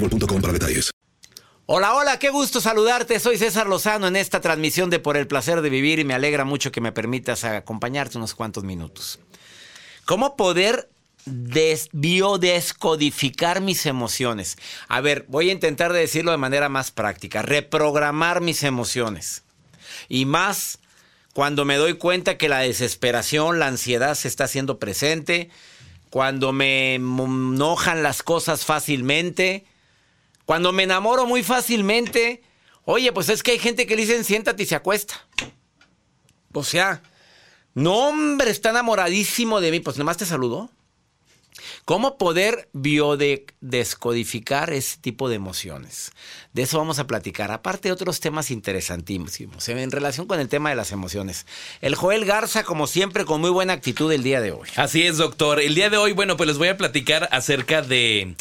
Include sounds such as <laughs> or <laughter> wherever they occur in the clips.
boostmobile.com para detalles. Hola, hola, qué gusto saludarte. Soy César Lozano en esta transmisión de Por el placer de vivir y me alegra mucho que me permitas acompañarte unos cuantos minutos. ¿Cómo poder des- biodescodificar mis emociones? A ver, voy a intentar de decirlo de manera más práctica. Reprogramar mis emociones. Y más cuando me doy cuenta que la desesperación, la ansiedad se está haciendo presente, cuando me enojan las cosas fácilmente, cuando me enamoro muy fácilmente. Oye, pues es que hay gente que le dicen siéntate y se acuesta. O sea, no hombre, está enamoradísimo de mí, pues nomás te saludó. ¿Cómo poder biodescodificar ese tipo de emociones? De eso vamos a platicar. Aparte de otros temas interesantísimos en relación con el tema de las emociones. El Joel Garza, como siempre, con muy buena actitud el día de hoy. Así es, doctor. El día de hoy, bueno, pues les voy a platicar acerca de...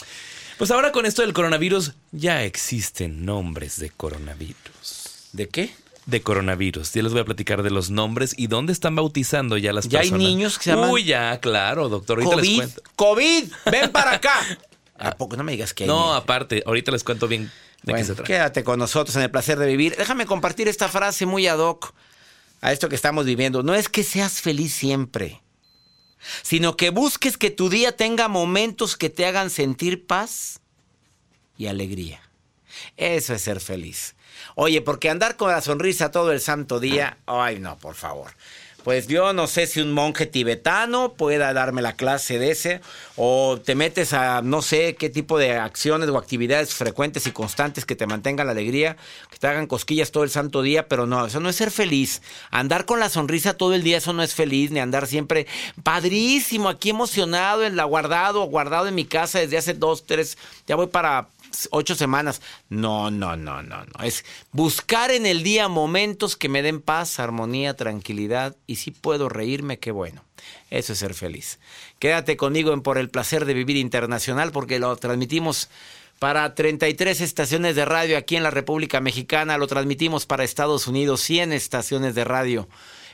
Pues ahora con esto del coronavirus, ya existen nombres de coronavirus. ¿De qué? De coronavirus. Ya les voy a platicar de los nombres y dónde están bautizando ya las Ya hay personas. niños que se llaman- Uy, ya, claro, doctor. Ahorita les COVID, cuento. COVID, ven para acá. <laughs> ¿A poco no me digas que hay No, niños? aparte, ahorita les cuento bien de Bueno, qué se trata. quédate con nosotros en el placer de vivir. Déjame compartir esta frase muy ad hoc a esto que estamos viviendo. No es que seas feliz siempre, sino que busques que tu día tenga momentos que te hagan sentir paz y alegría. Eso es ser feliz. Oye, porque andar con la sonrisa todo el santo día, ay no, por favor. Pues yo no sé si un monje tibetano pueda darme la clase de ese, o te metes a no sé qué tipo de acciones o actividades frecuentes y constantes que te mantengan la alegría, que te hagan cosquillas todo el santo día, pero no, eso no es ser feliz. Andar con la sonrisa todo el día, eso no es feliz, ni andar siempre padrísimo, aquí emocionado, en la guardado, guardado en mi casa desde hace dos, tres, ya voy para ocho semanas. No, no, no, no, no. Es buscar en el día momentos que me den paz, armonía, tranquilidad. Y si puedo reírme, qué bueno. Eso es ser feliz. Quédate conmigo en Por el Placer de Vivir Internacional porque lo transmitimos para 33 estaciones de radio aquí en la República Mexicana. Lo transmitimos para Estados Unidos, 100 estaciones de radio.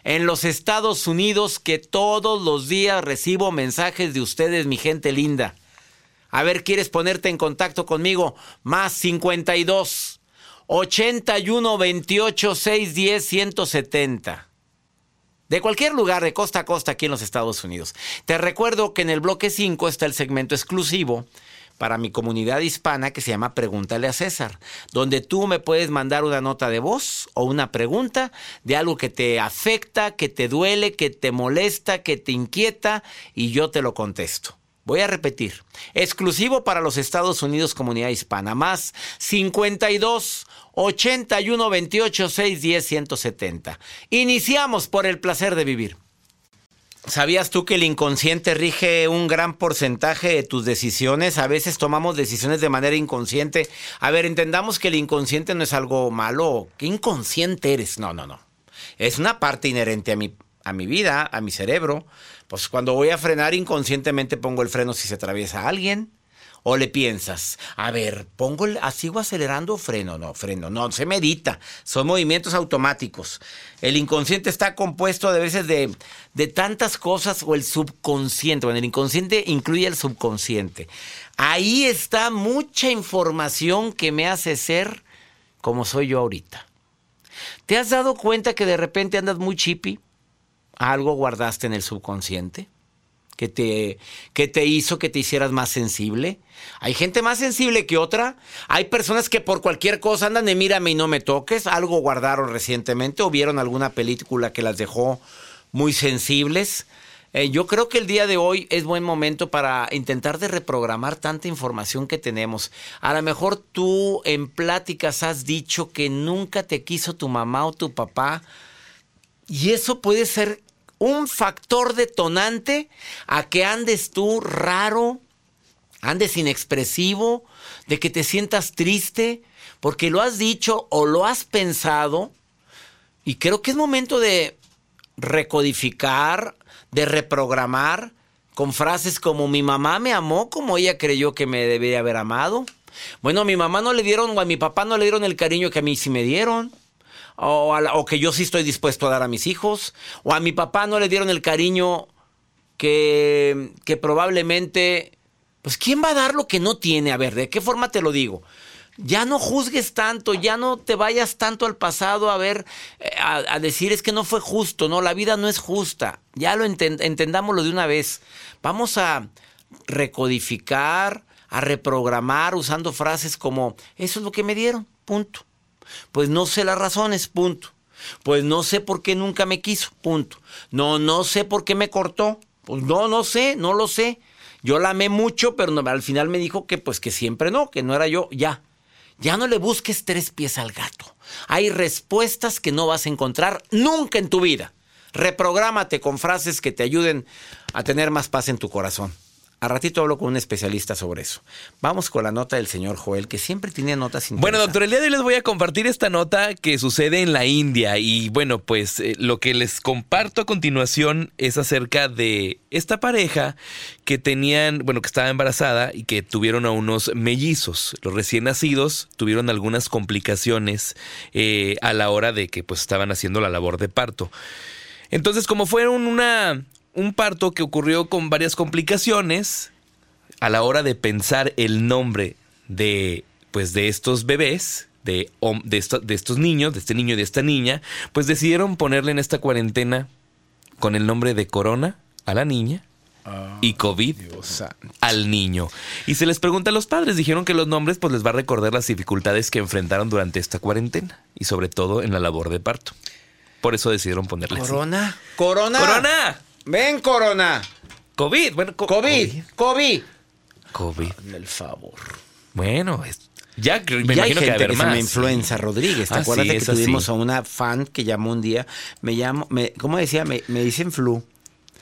En los Estados Unidos que todos los días recibo mensajes de ustedes, mi gente linda. A ver, ¿quieres ponerte en contacto conmigo? Más 52 81 28 610 170. De cualquier lugar, de costa a costa aquí en los Estados Unidos. Te recuerdo que en el bloque 5 está el segmento exclusivo para mi comunidad hispana que se llama Pregúntale a César, donde tú me puedes mandar una nota de voz o una pregunta de algo que te afecta, que te duele, que te molesta, que te inquieta y yo te lo contesto. Voy a repetir. Exclusivo para los Estados Unidos, comunidad hispana. Más 52 81 28 610 170. Iniciamos por el placer de vivir. ¿Sabías tú que el inconsciente rige un gran porcentaje de tus decisiones? A veces tomamos decisiones de manera inconsciente. A ver, entendamos que el inconsciente no es algo malo. ¿Qué inconsciente eres? No, no, no. Es una parte inherente a mi, a mi vida, a mi cerebro. Pues cuando voy a frenar inconscientemente pongo el freno si se atraviesa alguien. O le piensas, a ver, pongo el, sigo acelerando o freno, no, freno, no, se medita, son movimientos automáticos. El inconsciente está compuesto de veces de, de tantas cosas o el subconsciente, bueno, el inconsciente incluye el subconsciente. Ahí está mucha información que me hace ser como soy yo ahorita. ¿Te has dado cuenta que de repente andas muy chippy? ¿Algo guardaste en el subconsciente? que te, te hizo que te hicieras más sensible. Hay gente más sensible que otra. Hay personas que por cualquier cosa andan de mírame y no me toques. Algo guardaron recientemente o vieron alguna película que las dejó muy sensibles. Eh, yo creo que el día de hoy es buen momento para intentar de reprogramar tanta información que tenemos. A lo mejor tú en pláticas has dicho que nunca te quiso tu mamá o tu papá. Y eso puede ser un factor detonante a que andes tú raro, andes inexpresivo, de que te sientas triste, porque lo has dicho o lo has pensado. Y creo que es momento de recodificar, de reprogramar con frases como mi mamá me amó como ella creyó que me debería haber amado. Bueno, a mi mamá no le dieron o a mi papá no le dieron el cariño que a mí sí me dieron o, que yo sí estoy dispuesto a dar a mis hijos, o a mi papá no le dieron el cariño que, que probablemente, pues ¿quién va a dar lo que no tiene? A ver, ¿de qué forma te lo digo? Ya no juzgues tanto, ya no te vayas tanto al pasado a ver, eh, a, decir es que no fue justo, no, la vida no es justa. Ya lo entendámoslo de una vez. Vamos a recodificar, a reprogramar usando frases como, eso es lo que me dieron, punto. Pues no sé las razones, punto. Pues no sé por qué nunca me quiso, punto. No, no sé por qué me cortó. Pues no, no sé, no lo sé. Yo la amé mucho, pero al final me dijo que pues que siempre no, que no era yo, ya. Ya no le busques tres pies al gato. Hay respuestas que no vas a encontrar nunca en tu vida. Reprográmate con frases que te ayuden a tener más paz en tu corazón. A ratito hablo con un especialista sobre eso. Vamos con la nota del señor Joel, que siempre tiene notas interesantes. Bueno, doctor, el día de hoy les voy a compartir esta nota que sucede en la India. Y bueno, pues eh, lo que les comparto a continuación es acerca de esta pareja que tenían, bueno, que estaba embarazada y que tuvieron a unos mellizos. Los recién nacidos tuvieron algunas complicaciones eh, a la hora de que pues estaban haciendo la labor de parto. Entonces, como fueron una, un parto que ocurrió con varias complicaciones a la hora de pensar el nombre de, pues, de estos bebés, de, de, de estos niños, de este niño y de esta niña, pues decidieron ponerle en esta cuarentena con el nombre de Corona a la niña y COVID al niño. Y se les pregunta a los padres, dijeron que los nombres pues les va a recordar las dificultades que enfrentaron durante esta cuarentena y sobre todo en la labor de parto. Por eso decidieron ponerle Corona. Corona. Corona. Ven, Corona. COVID, bueno, COVID, COVID. COVID. el favor. Bueno, ya me ya imagino hay gente que, que se me influenza, Rodríguez. ¿Te Ah, acuerdas sí, de que sí. tuvimos a una fan que llamó un día? Me llamo, me, ¿cómo decía? Me, me dicen flu.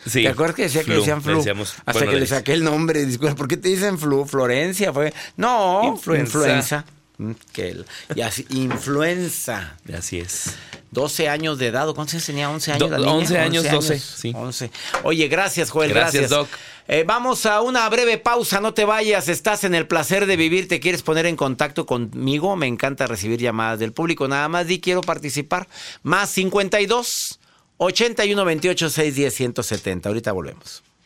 Sí, ¿Te acuerdas que decía que decían flu? decíamos- Hasta bueno, que le saqué el nombre. Disculpa, ¿por qué te dicen flu? Florencia fue. No, Influenza. influenza. Mm, que el- y así, influenza. Así es. 12 años de edad. ¿o ¿Cuántos años tenía? 11 años Do- la niña? 11 años, 12, sí. 11. Oye, gracias, Joel. Gracias, Gracias, Doc. Eh, vamos a una breve pausa. No te vayas. Estás en el placer de vivir. ¿Te quieres poner en contacto conmigo? Me encanta recibir llamadas del público. Nada más di quiero participar. Más 52 81 28 610 170. Ahorita volvemos.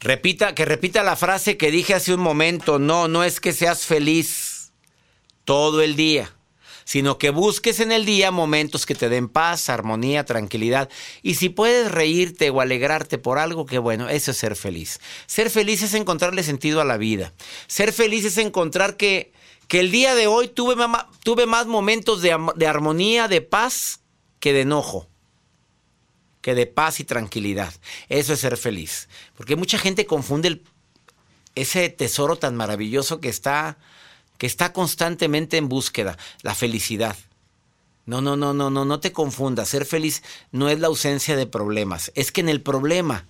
Repita, que repita la frase que dije hace un momento. No, no es que seas feliz todo el día, sino que busques en el día momentos que te den paz, armonía, tranquilidad. Y si puedes reírte o alegrarte por algo, que bueno, eso es ser feliz. Ser feliz es encontrarle sentido a la vida. Ser feliz es encontrar que, que el día de hoy tuve, tuve más momentos de, de armonía, de paz, que de enojo que de paz y tranquilidad. Eso es ser feliz. Porque mucha gente confunde ese tesoro tan maravilloso que está, que está constantemente en búsqueda, la felicidad. No, no, no, no, no, no te confundas. Ser feliz no es la ausencia de problemas. Es que en el problema,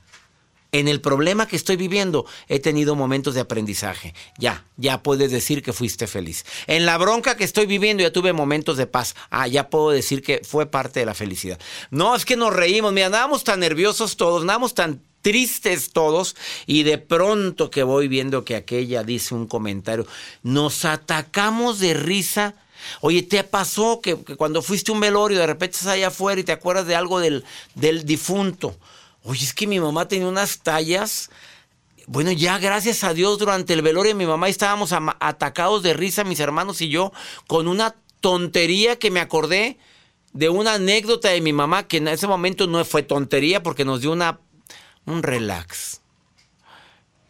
en el problema que estoy viviendo, he tenido momentos de aprendizaje. Ya, ya puedes decir que fuiste feliz. En la bronca que estoy viviendo, ya tuve momentos de paz. Ah, ya puedo decir que fue parte de la felicidad. No, es que nos reímos. Mira, andábamos tan nerviosos todos, andábamos tan tristes todos y de pronto que voy viendo que aquella dice un comentario, nos atacamos de risa. Oye, ¿te pasó que, cuando fuiste un velorio de repente estás allá afuera y te acuerdas de algo del, del difunto? Oye, es que mi mamá tenía unas tallas. Bueno, ya gracias a Dios durante el velorio mi mamá estábamos atacados de risa, mis hermanos y yo, con una tontería que me acordé de una anécdota de mi mamá que en ese momento no fue tontería porque nos dio una, un relax.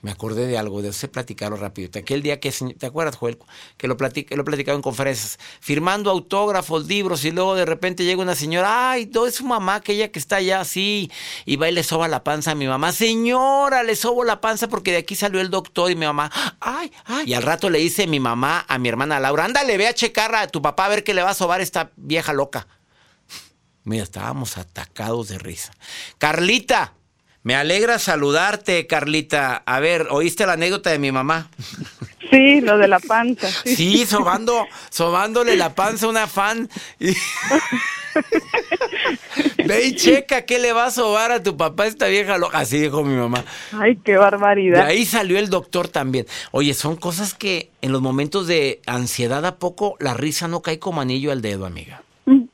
Me acordé de algo, de ese platicarlo rápido. Aquel día que, ¿te acuerdas, Joel? Que lo, platic, lo platicado en conferencias. Firmando autógrafos, libros, y luego de repente llega una señora, ay, no, es su mamá, aquella que está allá así, y va y le soba la panza a mi mamá. Señora, le sobo la panza porque de aquí salió el doctor y mi mamá, ay, ay. Y al rato le dice mi mamá a mi hermana Laura, ándale, ve a checar a tu papá a ver qué le va a sobar esta vieja loca. Mira, estábamos atacados de risa. Carlita, me alegra saludarte, Carlita. A ver, ¿oíste la anécdota de mi mamá? Sí, lo de la panza. Sí. Sí, sobando, sobándole la panza a una fan. <laughs> Ve y checa qué le va a sobar a tu papá esta vieja loca. Así dijo mi mamá. Ay, qué De barbaridad. ahí salió el doctor también. Oye, son cosas que en los momentos de ansiedad a poco la risa no cae como anillo al dedo, amiga.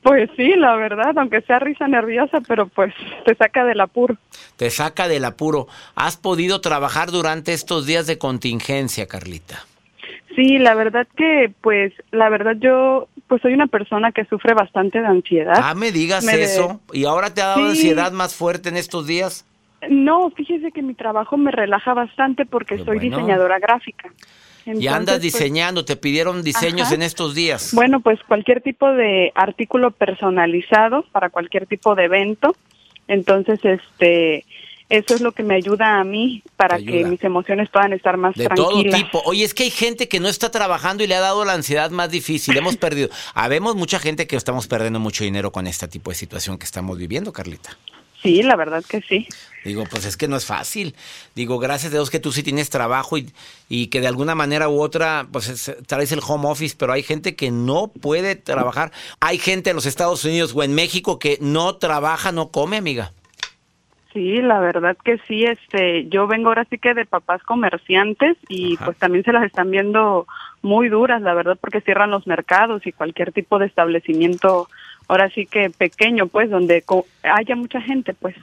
Pues sí, la verdad, aunque sea risa nerviosa, pero pues te saca del apuro. Te saca del apuro. ¿Has podido trabajar durante estos días de contingencia, Carlita? Sí, la verdad que, pues, la verdad yo, pues soy una persona que sufre bastante de ansiedad. Ah, me digas Me- eso. ¿Y ahora te ha dado Sí. ansiedad más fuerte en estos días? No, fíjese que mi trabajo me relaja bastante porque soy bueno. diseñadora gráfica. Y Entonces, andas pues, diseñando, te pidieron diseños Ajá. en estos días. Bueno, pues cualquier tipo de artículo personalizado para cualquier tipo de evento. Entonces, este, eso es lo que me ayuda a mí para que mis emociones puedan estar más de todo tranquilas. tipo. Oye, es que hay gente que no está trabajando y le ha dado la ansiedad más difícil. Hemos <laughs> perdido. Habemos mucha gente que estamos perdiendo mucho dinero con este tipo de situación que estamos viviendo, Carlita. Sí, la verdad que sí. Digo, pues es que no es fácil. Digo, gracias a Dios que tú sí tienes trabajo y, y que de alguna manera u otra, pues es- traes el home office, pero hay gente que no puede trabajar. Hay gente en los Estados Unidos o en México que no trabaja, no come, amiga. Sí, la verdad que sí, este, yo vengo ahora sí que de papás comerciantes y pues también se las están viendo muy duras, la verdad, porque cierran los mercados y cualquier tipo de establecimiento, ahora sí que pequeño, pues, donde haya mucha gente, pues.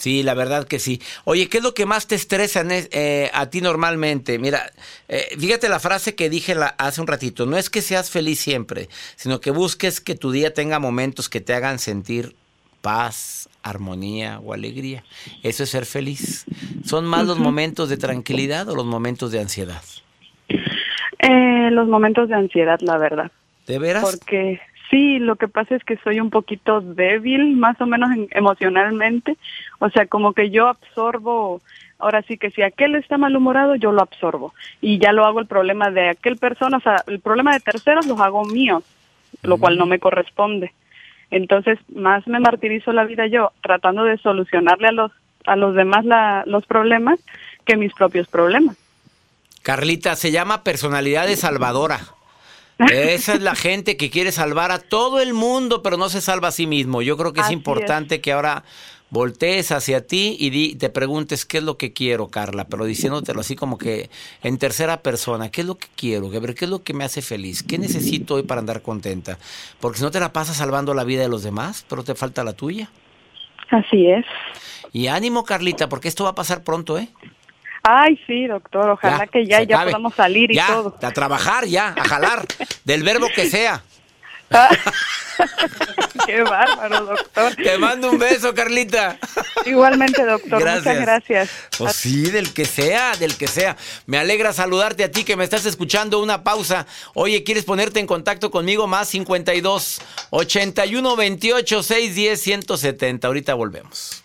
Sí, la verdad que sí. Oye, ¿qué es lo que más te estresa eh, a ti normalmente? Mira, eh, fíjate la frase que dije hace un ratito, no es que seas feliz siempre, sino que busques que tu día tenga momentos que te hagan sentir paz, armonía o alegría. Eso es ser feliz. ¿Son más los momentos de tranquilidad o los momentos de ansiedad? Eh, los momentos de ansiedad, la verdad. ¿De veras? Porque sí, lo que pasa es que soy un poquito débil, más o menos emocionalmente. O sea, como que yo absorbo, ahora sí que si aquel está malhumorado, yo lo absorbo. Y ya lo hago el problema de aquel persona, o sea, el problema de terceros los hago míos, lo cual no me corresponde. Entonces, más me martirizo la vida yo tratando de solucionarle a los, a los demás los problemas que mis propios problemas. Carlita, se llama personalidad de salvadora. Esa es la gente que quiere salvar a todo el mundo, pero no se salva a sí mismo. Yo creo que es importante que ahora voltees hacia ti y te preguntes qué es lo que quiero, Carla, pero diciéndotelo así como que en tercera persona, qué es lo que quiero, qué es lo que me hace feliz, qué necesito hoy para andar contenta, porque si no te la pasas salvando la vida de los demás, pero te falta la tuya. Así es. Y ánimo, Carlita, porque esto va a pasar pronto, ¿eh? Ay, sí, doctor, ojalá que ya, ya podamos salir y todo. A trabajar ya, a jalar, del verbo que sea. <laughs> Qué bárbaro, doctor. Te mando un beso, Carlita. Igualmente, doctor. Muchas gracias. Pues sí, del que sea, del que sea. Me alegra saludarte a ti que me estás escuchando. Una pausa. Oye, ¿quieres ponerte en contacto conmigo? Más 52 81 28 610 170. Ahorita volvemos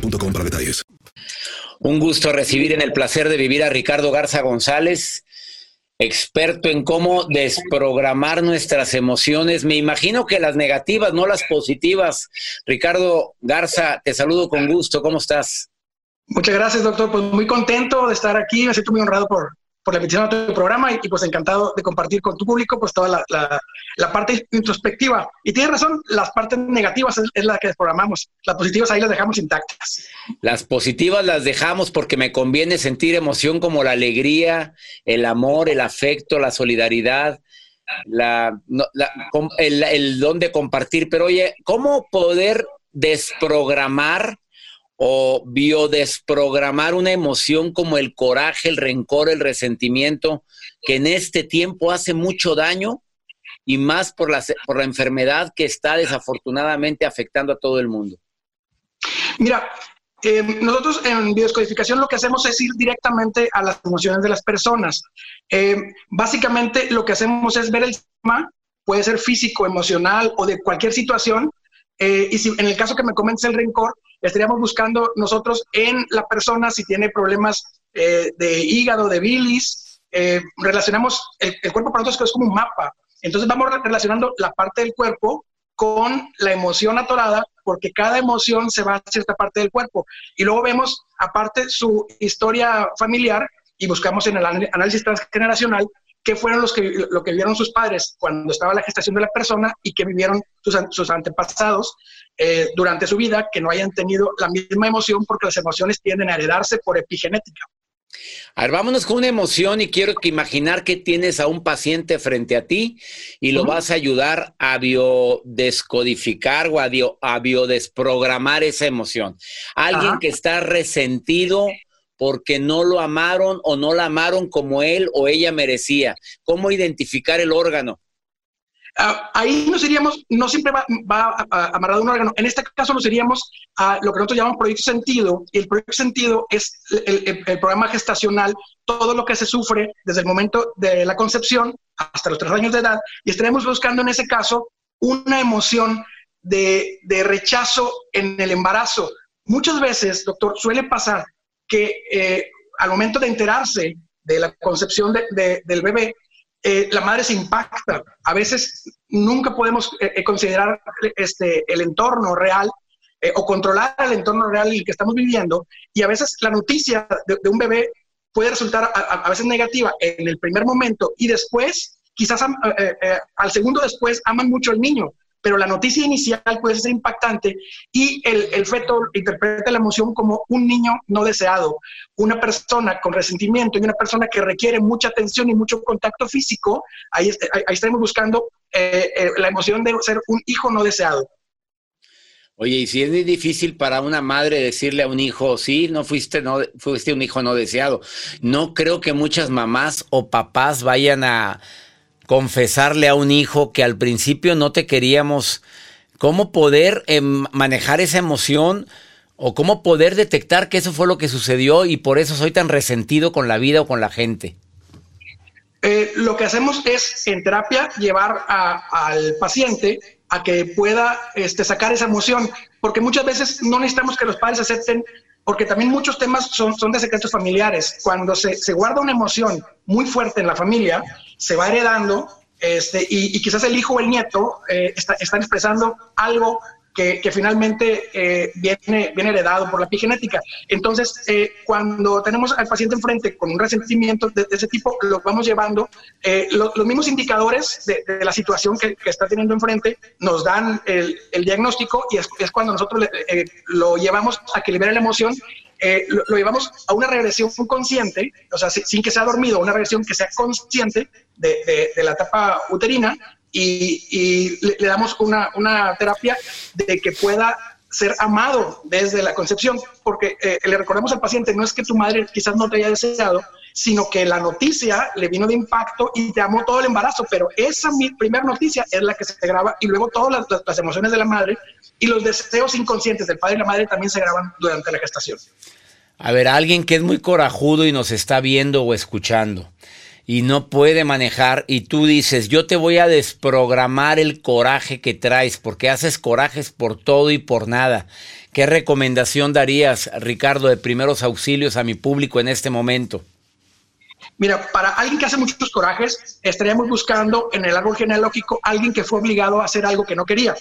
para detalles. Un gusto recibir en el placer de vivir a Ricardo Garza González, experto en cómo desprogramar nuestras emociones. Me imagino que las negativas, no las positivas. Ricardo Garza, te saludo con gusto. ¿Cómo estás? Muchas gracias, doctor. Pues muy contento de estar aquí. Me siento muy honrado por, por la invitación a tu programa y, pues encantado de compartir con tu público pues toda la, la, parte introspectiva. Y tienes razón, las partes negativas es, la que desprogramamos. Las positivas ahí las dejamos intactas. Las positivas las dejamos porque me conviene sentir emoción como la alegría, el amor, el afecto, la solidaridad. El don de compartir, pero oye, ¿cómo poder desprogramar o biodesprogramar una emoción como el coraje, el rencor, el resentimiento, que en este tiempo hace mucho daño y más por la, por la enfermedad que está desafortunadamente afectando a todo el mundo? Mira, eh, nosotros en biodescodificación lo que hacemos es ir directamente a las emociones de las personas. Eh, básicamente lo que hacemos es ver el tema, puede ser físico, emocional o de cualquier situación. Eh, y si en el caso que me comentes el rencor, estaríamos buscando nosotros en la persona si tiene problemas de hígado, de bilis. relacionamos el, el cuerpo para nosotros es como un mapa. Entonces vamos relacionando la parte del cuerpo con la emoción atorada, porque cada emoción se va a cierta parte del cuerpo. Y luego vemos, aparte, su historia familiar y buscamos en el análisis transgeneracional qué fueron los que, lo que vivieron sus padres cuando estaba la gestación de la persona y qué vivieron sus, antepasados eh, durante su vida, que no hayan tenido la misma emoción porque las emociones tienden a heredarse por epigenética. A ver, vámonos con una emoción y quiero que imaginar que tienes a un paciente frente a ti y lo vas a ayudar a biodescodificar o a, biodesprogramar esa emoción. Alguien que está resentido porque no lo amaron o no la amaron como él o ella merecía. ¿Cómo identificar el órgano? Ah, ahí nos iríamos, no siempre va, amarrado a un órgano, en este caso nos iríamos a lo que nosotros llamamos proyecto sentido, y el proyecto sentido es el, programa gestacional, todo lo que se sufre desde el momento de la concepción hasta los tres años de edad, y estaremos buscando en ese caso una emoción de, rechazo en el embarazo. Muchas veces, doctor, suele pasar que eh, al momento de enterarse de la concepción del bebé, eh, la madre se impacta. A veces nunca podemos eh, eh, considerar este, el entorno real o controlar el entorno real en el que estamos viviendo. Y a veces la noticia de, un bebé puede resultar a, veces negativa en el primer momento y después, quizás al segundo después, aman mucho al niño pero la noticia inicial puede ser impactante y el, feto interpreta la emoción como un niño no deseado, una persona con resentimiento y una persona que requiere mucha atención y mucho contacto físico, ahí, ahí estamos buscando eh, eh, la emoción de ser un hijo no deseado. Oye, y si es difícil para una madre decirle a un hijo, sí, no fuiste, no fuiste un hijo no deseado. No creo que muchas mamás o papás vayan a, confesarle a un hijo que al principio no te queríamos, cómo poder em, manejar esa emoción o cómo poder detectar que eso fue lo que sucedió y por eso soy tan resentido con la vida o con la gente. Eh, lo que hacemos es en terapia llevar al paciente a que pueda este, sacar esa emoción, porque muchas veces no necesitamos que los padres acepten porque también muchos temas son, son de secretos familiares. Cuando se, se, guarda una emoción muy fuerte en la familia, se va heredando este, y, quizás el hijo o el nieto eh, están expresando algo que, finalmente eh, viene, viene heredado por la epigenética. Entonces, eh, cuando tenemos al paciente enfrente con un resentimiento de, ese tipo, lo vamos llevando. Eh, los mismos indicadores de, la situación que, está teniendo enfrente nos dan el, diagnóstico y es, cuando nosotros lo llevamos a que libere la emoción lo, llevamos a una regresión consciente, o sea, sin, que sea dormido, una regresión que sea consciente de, de, la etapa uterina y, le, damos una, una, terapia de que pueda ser amado desde la concepción, porque eh, le recordamos al paciente, no es que tu madre quizás no te haya deseado, sino que la noticia le vino de impacto y te amó todo el embarazo, pero esa mi primera noticia es la que se graba y luego todas las, las emociones de la madre y los deseos inconscientes del padre y la madre también se graban durante la gestación. A ver, alguien que es muy corajudo y nos está viendo o escuchando y no puede manejar y tú dices, yo te voy a desprogramar el coraje que traes porque haces corajes por todo y por nada. ¿Qué recomendación darías, Ricardo, de primeros auxilios a mi público en este momento? Mira, para alguien que hace muchos corajes, estaríamos buscando en el árbol genealógico alguien que fue obligado a hacer algo que no quería.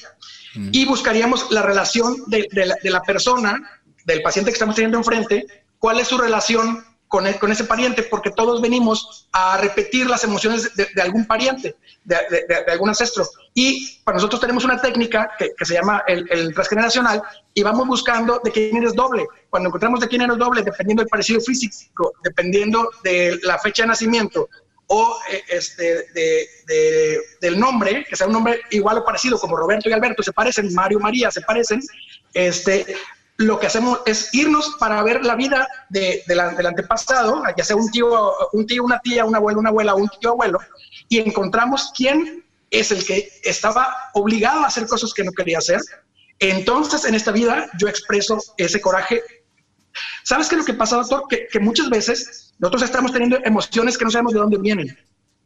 Mm. Y buscaríamos la relación de, la, de la persona, del paciente que estamos teniendo enfrente, cuál es su relación con, e, con, ese pariente, porque todos venimos a repetir las emociones de, algún pariente, de, algún ancestro. Y para nosotros tenemos una técnica que, se llama el, el, transgeneracional y vamos buscando de quién eres doble. Cuando encontramos de quién eres doble, dependiendo del parecido físico, dependiendo de la fecha de nacimiento o eh, este, de, del nombre, que sea un nombre igual o parecido, como Roberto y Alberto se parecen, Mario, María se parecen, este, lo que hacemos es irnos para ver la vida de, del antepasado, ya sea un tío, un tío, una tía, un abuelo, una abuela, un tío, abuelo, y encontramos quién es el que estaba obligado a hacer cosas que no quería hacer entonces en esta vida yo expreso ese coraje. ¿Sabes qué es lo que pasa, doctor? Que, que muchas veces nosotros estamos teniendo emociones que no sabemos de dónde vienen.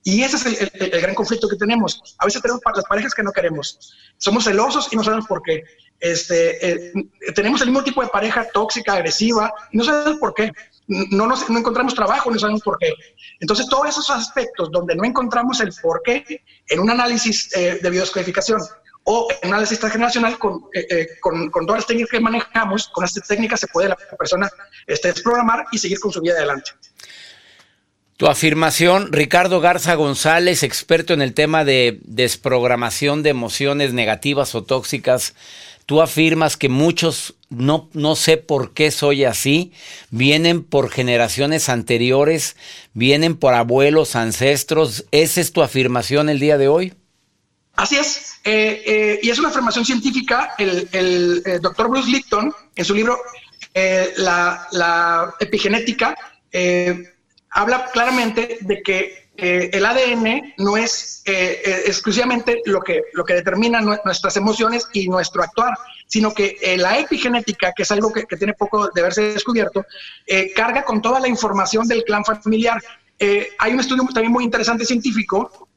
Y ese es el, el, el, gran conflicto que tenemos. A veces tenemos las parejas que no queremos. Somos celosos y no sabemos por qué. Este, eh, tenemos el mismo tipo de pareja tóxica, agresiva, no sabemos por qué. No, nos, no encontramos trabajo, no sabemos por qué. Entonces, todos esos aspectos donde no encontramos el por qué en un análisis eh, de biodescodificación o en un análisis transgeneracional con, eh, con, todas las técnicas que manejamos, con estas técnicas se puede la persona este, desprogramar y seguir con su vida adelante. Tu afirmación, Ricardo Garza González, experto en el tema de desprogramación de emociones negativas o tóxicas, tú afirmas que muchos, no, no sé por qué soy así, vienen por generaciones anteriores, vienen por abuelos, ancestros. ¿Esa es tu afirmación el día de hoy? Así es, eh, eh, y es una afirmación científica. El, el, el, doctor Bruce Lipton, en su libro eh, la, la, epigenética, habla claramente de que eh, el ADN no es eh, eh, exclusivamente lo que, lo que determina nuestras emociones y nuestro actuar, sino que la epigenética, que es algo que, tiene poco de haberse descubierto, carga con toda la información del clan familiar. hay un estudio también muy interesante científico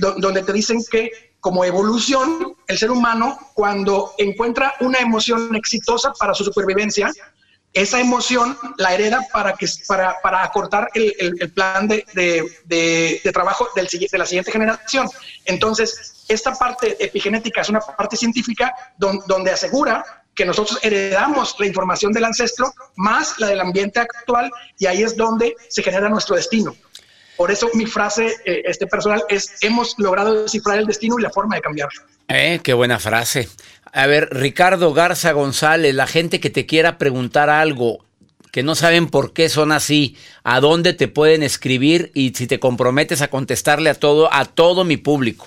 do, donde te dicen que como evolución, el ser humano, cuando encuentra una emoción exitosa para su supervivencia, esa emoción la hereda para, que, para, para acortar el, el, plan de, de, de, trabajo de la siguiente generación. Entonces, esta parte epigenética es una parte científica don, donde asegura que nosotros heredamos la información del ancestro más la del ambiente actual y ahí es donde se genera nuestro destino. Por eso mi frase eh, este personal es hemos logrado descifrar el destino y la forma de cambiarlo. Eh, qué buena frase. A ver, Ricardo Garza González, la gente que te quiera preguntar algo, que no saben por qué son así, a dónde te pueden escribir y si te comprometes a contestarle a todo, a todo mi público.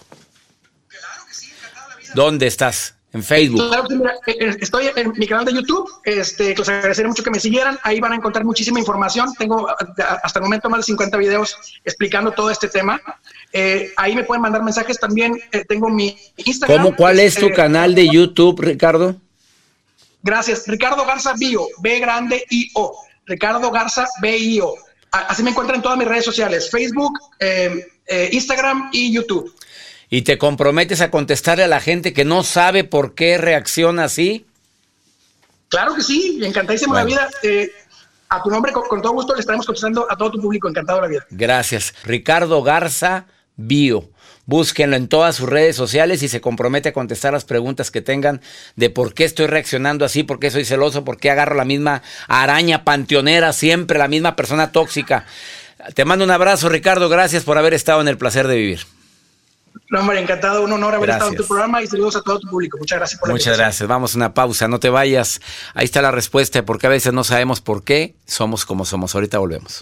Claro que sí, la vida. ¿Dónde estás? En Facebook. Claro, mira, estoy en mi canal de YouTube. Este, les agradecería mucho que me siguieran. Ahí van a encontrar muchísima información. Tengo hasta el momento más de 50 videos explicando todo este tema. Eh, ahí me pueden mandar mensajes también. Eh, tengo mi Instagram. ¿Cómo, ¿Cuál es tu eh, canal de YouTube, Ricardo? Gracias. Ricardo Garza Bio, B grande I O. Ricardo Garza B I O. Así me encuentran en todas mis redes sociales: Facebook, eh, Instagram y YouTube. ¿Y te comprometes a contestarle a la gente que no sabe por qué reacciona así? Claro que sí, encantadísimo bueno. la vida. Eh, a tu nombre, con, con, todo gusto, le estaremos contestando a todo tu público. Encantado la vida. Gracias. Ricardo Garza Bio. Búsquenlo en todas sus redes sociales y se compromete a contestar las preguntas que tengan de por qué estoy reaccionando así, por qué soy celoso, por qué agarro la misma araña panteonera, siempre la misma persona tóxica. Te mando un abrazo, Ricardo. Gracias por haber estado en el placer de vivir. No, hombre, encantado, un honor haber gracias. estado en tu programa y saludos a todo tu público. Muchas gracias por la Muchas gracias. Vamos a una pausa, no te vayas. Ahí está la respuesta, porque a veces no sabemos por qué somos como somos. Ahorita volvemos.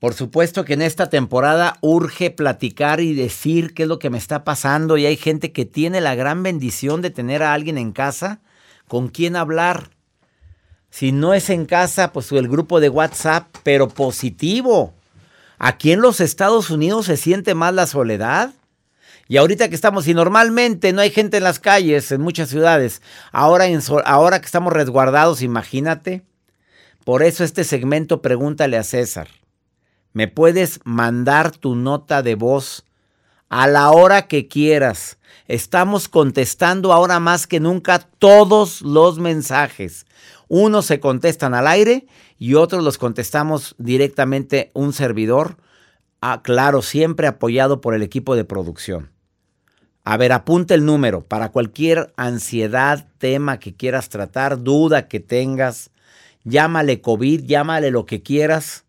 Por supuesto que en esta temporada urge platicar y decir qué es lo que me está pasando y hay gente que tiene la gran bendición de tener a alguien en casa con quien hablar. Si no es en casa, pues el grupo de WhatsApp, pero positivo. Aquí en los Estados Unidos se siente más la soledad. Y ahorita que estamos, y normalmente no hay gente en las calles en muchas ciudades, ahora, en, ahora que estamos resguardados, imagínate. Por eso este segmento pregúntale a César. Me puedes mandar tu nota de voz a la hora que quieras. Estamos contestando ahora más que nunca todos los mensajes. Unos se contestan al aire y otros los contestamos directamente un servidor. Ah, claro, siempre apoyado por el equipo de producción. A ver, apunta el número para cualquier ansiedad, tema que quieras tratar, duda que tengas. Llámale COVID, llámale lo que quieras.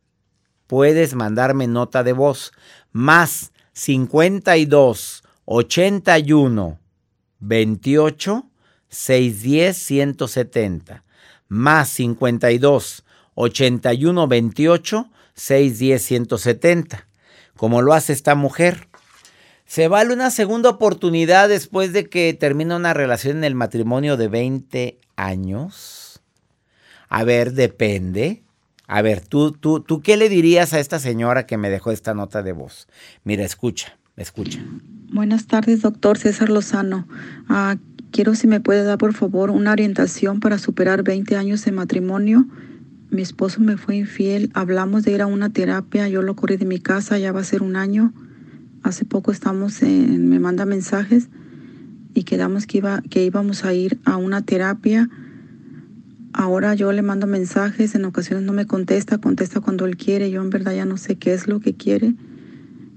Puedes mandarme nota de voz. Más 52 81 28 610 170. Más 52 81 28 610 170. Como lo hace esta mujer. Se vale una segunda oportunidad después de que termina una relación en el matrimonio de 20 años. A ver, depende. A ver, ¿tú, tú, ¿tú qué le dirías a esta señora que me dejó esta nota de voz? Mira, escucha, escucha. Buenas tardes, doctor César Lozano. Ah, quiero si me puede dar, por favor, una orientación para superar 20 años de matrimonio. Mi esposo me fue infiel. Hablamos de ir a una terapia. Yo lo corrí de mi casa. Ya va a ser un año. Hace poco estamos en, me manda mensajes y quedamos que, iba, que íbamos a ir a una terapia. Ahora yo le mando mensajes, en ocasiones no me contesta, contesta cuando él quiere. Yo en verdad ya no sé qué es lo que quiere.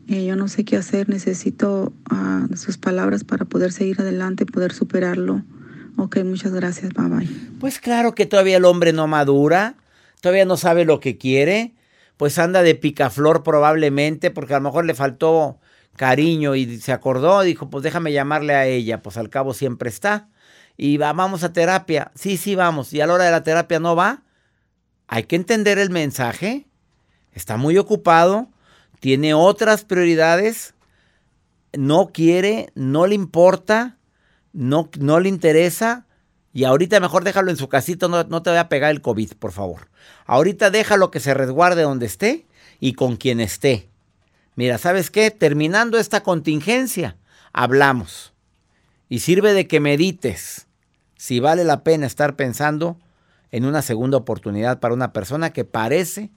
Eh, yo no sé qué hacer. Necesito uh, sus palabras para poder seguir adelante, poder superarlo. Ok, muchas gracias. Bye bye. Pues claro que todavía el hombre no madura, todavía no sabe lo que quiere. Pues anda de picaflor probablemente, porque a lo mejor le faltó cariño y se acordó, dijo, pues déjame llamarle a ella, pues al cabo siempre está. Y va, vamos a terapia. Sí, sí, vamos. Y a la hora de la terapia no va. Hay que entender el mensaje. Está muy ocupado, tiene otras prioridades, no quiere, no le importa, no, no le interesa. Y ahorita mejor déjalo en su casito, no, no te voy a pegar el COVID, por favor. Ahorita déjalo que se resguarde donde esté y con quien esté. Mira, ¿sabes qué? Terminando esta contingencia, hablamos. Y sirve de que medites si vale la pena estar pensando en una segunda oportunidad para una persona que parece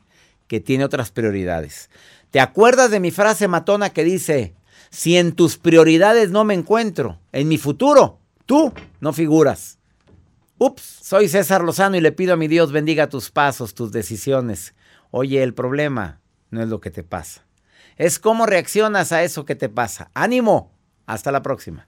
que tiene otras prioridades. ¿Te acuerdas de mi frase matona que dice, si en tus prioridades no me encuentro, en mi futuro, tú no figuras? Ups, soy César Lozano y le pido a mi Dios bendiga tus pasos, tus decisiones. Oye, el problema no es lo que te pasa es cómo reaccionas a eso que te pasa. Ánimo, hasta la próxima.